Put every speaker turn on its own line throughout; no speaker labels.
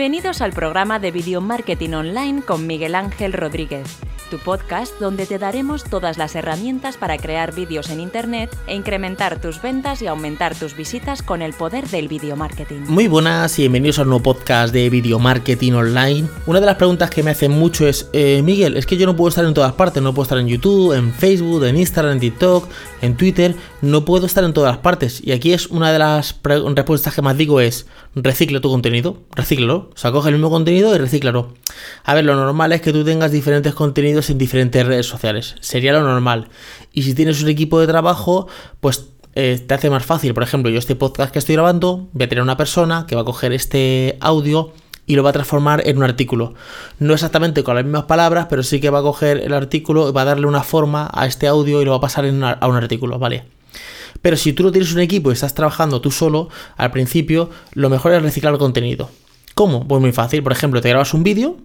Bienvenidos al programa de Video Marketing Online con Miguel Ángel Rodríguez, tu podcast donde te daremos todas las herramientas para crear vídeos en Internet e incrementar tus ventas y aumentar tus visitas con el poder del video marketing.
Muy buenas y bienvenidos al nuevo podcast de Video Marketing Online. Una de las preguntas que me hacen mucho es, eh, Miguel, es que yo no puedo estar en todas partes, no puedo estar en YouTube, en Facebook, en Instagram, en TikTok, en Twitter, no puedo estar en todas las partes. Y aquí es una de las respuestas que más digo es, recicla tu contenido, recicla o sea, coge el mismo contenido y recíclalo. A ver, lo normal es que tú tengas diferentes contenidos en diferentes redes sociales. Sería lo normal. Y si tienes un equipo de trabajo, pues eh, te hace más fácil. Por ejemplo, yo este podcast que estoy grabando, voy a tener una persona que va a coger este audio y lo va a transformar en un artículo. No exactamente con las mismas palabras, pero sí que va a coger el artículo y va a darle una forma a este audio y lo va a pasar a un artículo, ¿vale? Pero si tú no tienes un equipo y estás trabajando tú solo, al principio, lo mejor es reciclar el contenido. ¿Cómo? Pues muy fácil. Por ejemplo, te grabas un vídeo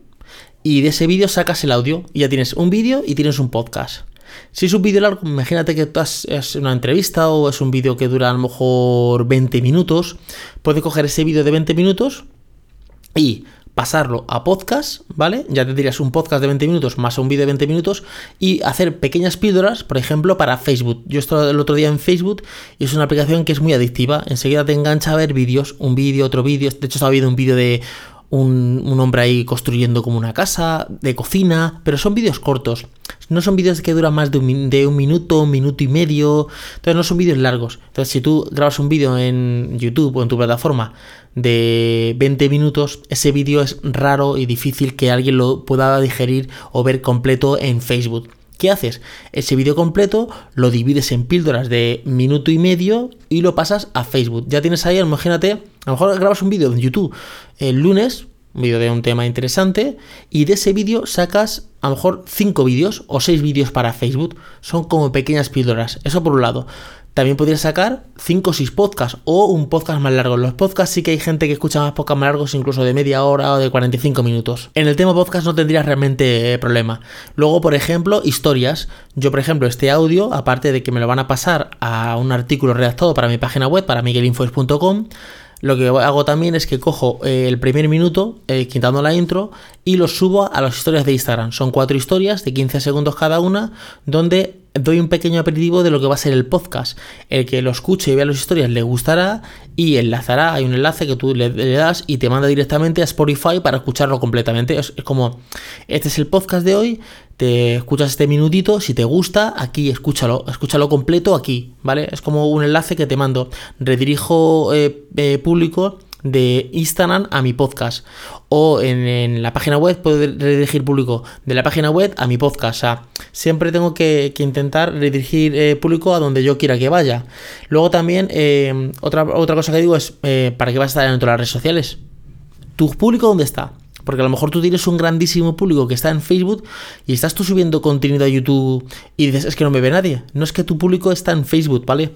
y de ese vídeo sacas el audio y ya tienes un vídeo y tienes un podcast. Si es un vídeo largo, imagínate que es una entrevista o es un vídeo que dura a lo mejor 20 minutos, puedes coger ese vídeo de 20 minutos y pasarlo a podcast, ¿vale? Ya tendrías un podcast de 20 minutos más un vídeo de 20 minutos y hacer pequeñas píldoras, por ejemplo, para Facebook. Yo estoy el otro día en Facebook y es una aplicación que es muy adictiva. Enseguida te engancha a ver vídeos, un vídeo, otro vídeo. De hecho, estaba viendo un vídeo de un, hombre ahí construyendo como una casa, de cocina, pero son vídeos cortos. No son vídeos que duran más de un, de un, minuto, un minuto y medio. Entonces no son vídeos largos. Entonces si tú grabas un vídeo en YouTube o en tu plataforma de 20 minutos, ese vídeo es raro y difícil que alguien lo pueda digerir o ver completo en Facebook. ¿Qué haces? Ese vídeo completo lo divides en píldoras de minuto y medio y lo pasas a Facebook. Ya tienes ahí, imagínate, a lo mejor grabas un vídeo en YouTube el lunes, un vídeo de un tema interesante, y de ese vídeo sacas a lo mejor 5 vídeos o 6 vídeos para Facebook. Son como pequeñas píldoras. Eso por un lado. También podrías sacar 5 o 6 podcasts o un podcast más largo. los podcasts sí que hay gente que escucha más podcasts más largos, incluso de media hora o de 45 minutos. En el tema podcast no tendrías realmente eh, problema. Luego, por ejemplo, historias. Yo, por ejemplo, este audio, aparte de que me lo van a pasar a un artículo redactado para mi página web, para miguelinfoes.com, lo que hago también es que cojo eh, el primer minuto, eh, quitando la intro, y lo subo a las historias de Instagram. Son cuatro historias de 15 segundos cada una, donde doy un pequeño aperitivo de lo que va a ser el podcast. El que lo escuche y vea las historias le gustará y enlazará. Hay un enlace que tú le, das y te manda directamente a Spotify para escucharlo completamente. Es, como, este es el podcast de hoy, te escuchas este minutito, si te gusta, aquí escúchalo, escúchalo completo aquí, ¿vale? Es como un enlace que te mando. Redirijo eh, eh, público de Instagram a mi podcast. O en, la página web puedo redirigir público de la página web a mi podcast. O sea, siempre tengo que, intentar redirigir eh, público a donde yo quiera que vaya. Luego también, otra, otra cosa que digo es, ¿para qué vas a estar en todas las redes sociales? ¿Tu público dónde está? Porque a lo mejor tú tienes un grandísimo público que está en Facebook y estás tú subiendo contenido a YouTube y dices, es que no me ve nadie. No es que tu público está en Facebook, ¿vale?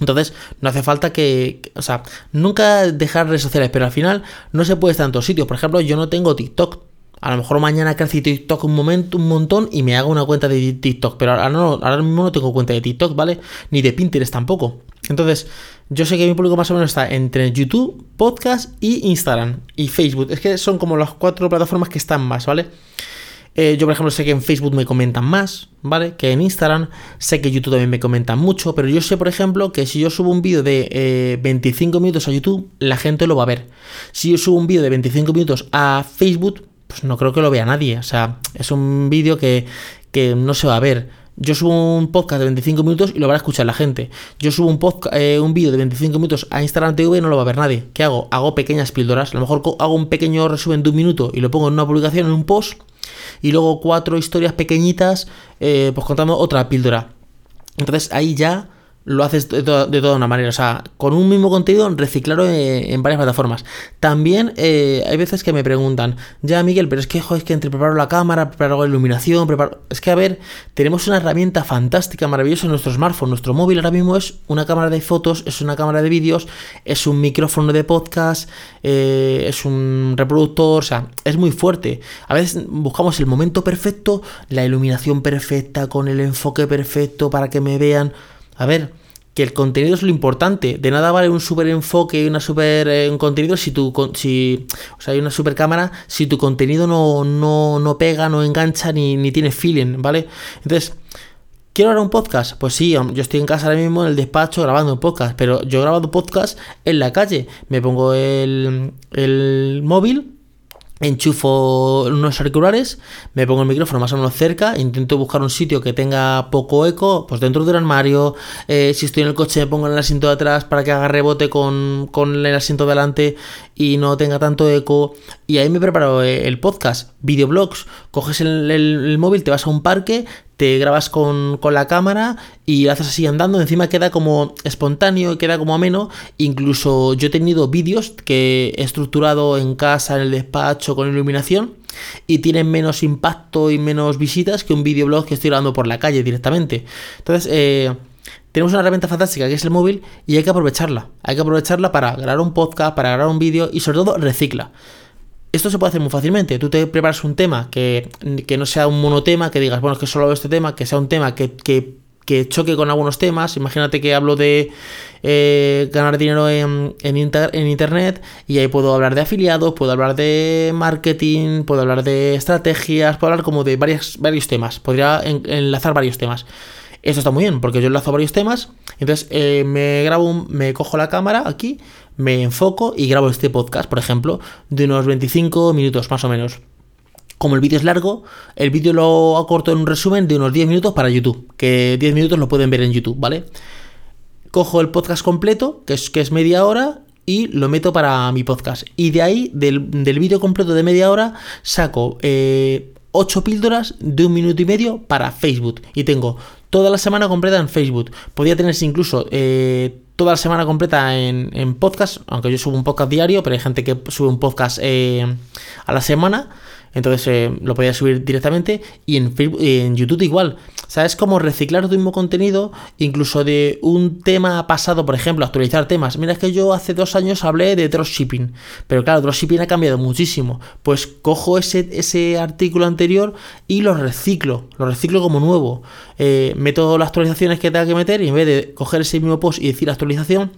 Entonces, no hace falta que, o sea, nunca dejar redes sociales, pero al final no se puede estar en todos sitios. Por ejemplo, yo no tengo TikTok. A lo mejor mañana crece TikTok un momento, un montón y me hago una cuenta de TikTok. Pero ahora, no, ahora mismo no tengo cuenta de TikTok, ¿vale? Ni de Pinterest tampoco. Entonces, yo sé que mi público más o menos está entre YouTube, podcast y Instagram y Facebook. Es que son como las cuatro plataformas que están más, ¿vale? Eh, yo, por ejemplo, sé que en Facebook me comentan más, ¿vale? Que en Instagram. Sé que YouTube también me comentan mucho. Pero yo sé, por ejemplo, que si yo subo un vídeo de 25 eh, minutos a YouTube, la gente lo va a ver. Si yo subo un vídeo de 25 minutos a Facebook, pues no creo que lo vea nadie. O sea, es un vídeo que, no se va a ver. Yo subo un podcast de 25 minutos y lo va a escuchar la gente. Yo subo un, eh, un vídeo de 25 minutos a Instagram TV y no lo va a ver nadie. ¿Qué hago? Hago pequeñas píldoras. A lo mejor hago un pequeño resumen de un minuto y lo pongo en una publicación, en un post y luego cuatro historias pequeñitas, eh, pues contando otra píldora. Entonces ahí ya lo haces de, toda una manera. O sea, con un mismo contenido, reciclarlo en, varias plataformas. También eh, hay veces que me preguntan, ya Miguel, pero es que, joder, es que entre preparo la cámara, preparo la iluminación, preparo... Es que, a ver, tenemos una herramienta fantástica, maravillosa en nuestro smartphone. Nuestro móvil ahora mismo es una cámara de fotos, es una cámara de vídeos, es un micrófono de podcast, eh, es un reproductor, o sea, es muy fuerte. A veces buscamos el momento perfecto, la iluminación perfecta, con el enfoque perfecto para que me vean. A ver, que el contenido es lo importante. De nada vale un super enfoque y una super eh, contenido si tu si o sea, hay una super cámara si tu contenido no, no, no pega, no engancha ni, ni tiene feeling, ¿vale? Entonces, ¿Quiero grabar un podcast? Pues sí, yo estoy en casa ahora mismo en el despacho grabando un podcast, pero yo he grabado podcast en la calle. Me pongo el, el móvil enchufo unos auriculares, me pongo el micrófono más o menos cerca, intento buscar un sitio que tenga poco eco, pues dentro del armario, eh, si estoy en el coche me pongo en el asiento de atrás para que haga rebote con, el asiento delante y no tenga tanto eco, y ahí me preparo eh, el podcast, videoblogs, coges el móvil, te vas a un parque, te grabas con, la cámara y haces así andando, encima queda como espontáneo, queda como ameno, incluso yo he tenido vídeos que he estructurado en casa, en el despacho, con iluminación, y tienen menos impacto y menos visitas que un videoblog que estoy grabando por la calle directamente. Entonces, eh, tenemos una herramienta fantástica que es el móvil y hay que aprovecharla. Hay que aprovecharla para grabar un podcast, para grabar un vídeo y sobre todo recicla. Esto se puede hacer muy fácilmente. Tú te preparas un tema que, no sea un monotema, que digas, bueno, es que solo este tema, que sea un tema que, choque con algunos temas. Imagínate que hablo de eh, ganar dinero en, en, Internet y ahí puedo hablar de afiliados, puedo hablar de marketing, puedo hablar de estrategias, puedo hablar como de varios temas. Podría enlazar varios temas. Esto está muy bien porque yo enlazo varios temas. Entonces eh, me grabo, me cojo la cámara aquí me enfoco y grabo este podcast, por ejemplo, de unos 25 minutos más o menos. Como el vídeo es largo, el vídeo lo acorto en un resumen de unos 10 minutos para YouTube, que 10 minutos lo pueden ver en YouTube, ¿vale? Cojo el podcast completo, que es, que es media hora, y lo meto para mi podcast. Y de ahí, del, vídeo completo de media hora, saco 8 eh, píldoras de un minuto y medio para Facebook. Y tengo toda la semana completa en Facebook. Podría tenerse incluso eh, toda la semana completa en, podcast, aunque yo subo un podcast diario, pero hay gente que sube un podcast eh, a la semana. Entonces eh, lo podía subir directamente y en, en YouTube igual. ¿Sabes cómo reciclar tu mismo contenido? Incluso de un tema pasado, por ejemplo, actualizar temas. Mira, es que yo hace dos años hablé de dropshipping. Pero claro, dropshipping ha cambiado muchísimo. Pues cojo ese, ese artículo anterior y lo reciclo. Lo reciclo como nuevo. Eh, meto las actualizaciones que tenga que meter y en vez de coger ese mismo post y decir actualización,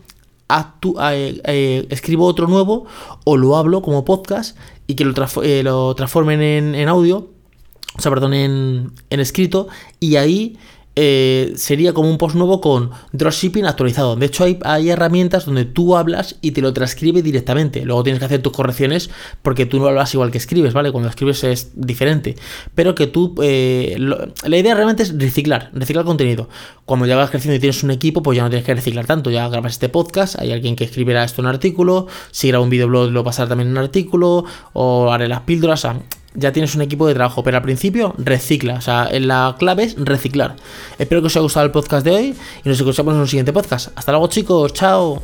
eh, eh, escribo otro nuevo o lo hablo como podcast y que lo, eh, lo transformen en, en, audio, o sea, perdón, en, en escrito y ahí eh, sería como un post nuevo con dropshipping actualizado. De hecho, hay, herramientas donde tú hablas y te lo transcribe directamente. Luego tienes que hacer tus correcciones porque tú no hablas igual que escribes, ¿vale? Cuando escribes es diferente. Pero que tú. Eh, la idea realmente es reciclar, reciclar contenido. Cuando ya vas creciendo y tienes un equipo, pues ya no tienes que reciclar tanto. Ya grabas este podcast, hay alguien que escribirá esto en un artículo. Si grabo un videoblog, lo pasará también en un artículo. O haré las píldoras. O ya tienes un equipo de trabajo, pero al principio recicla, o sea, la clave es reciclar. Espero que os haya gustado el podcast de hoy y nos escuchamos en un siguiente podcast. Hasta luego chicos, chao.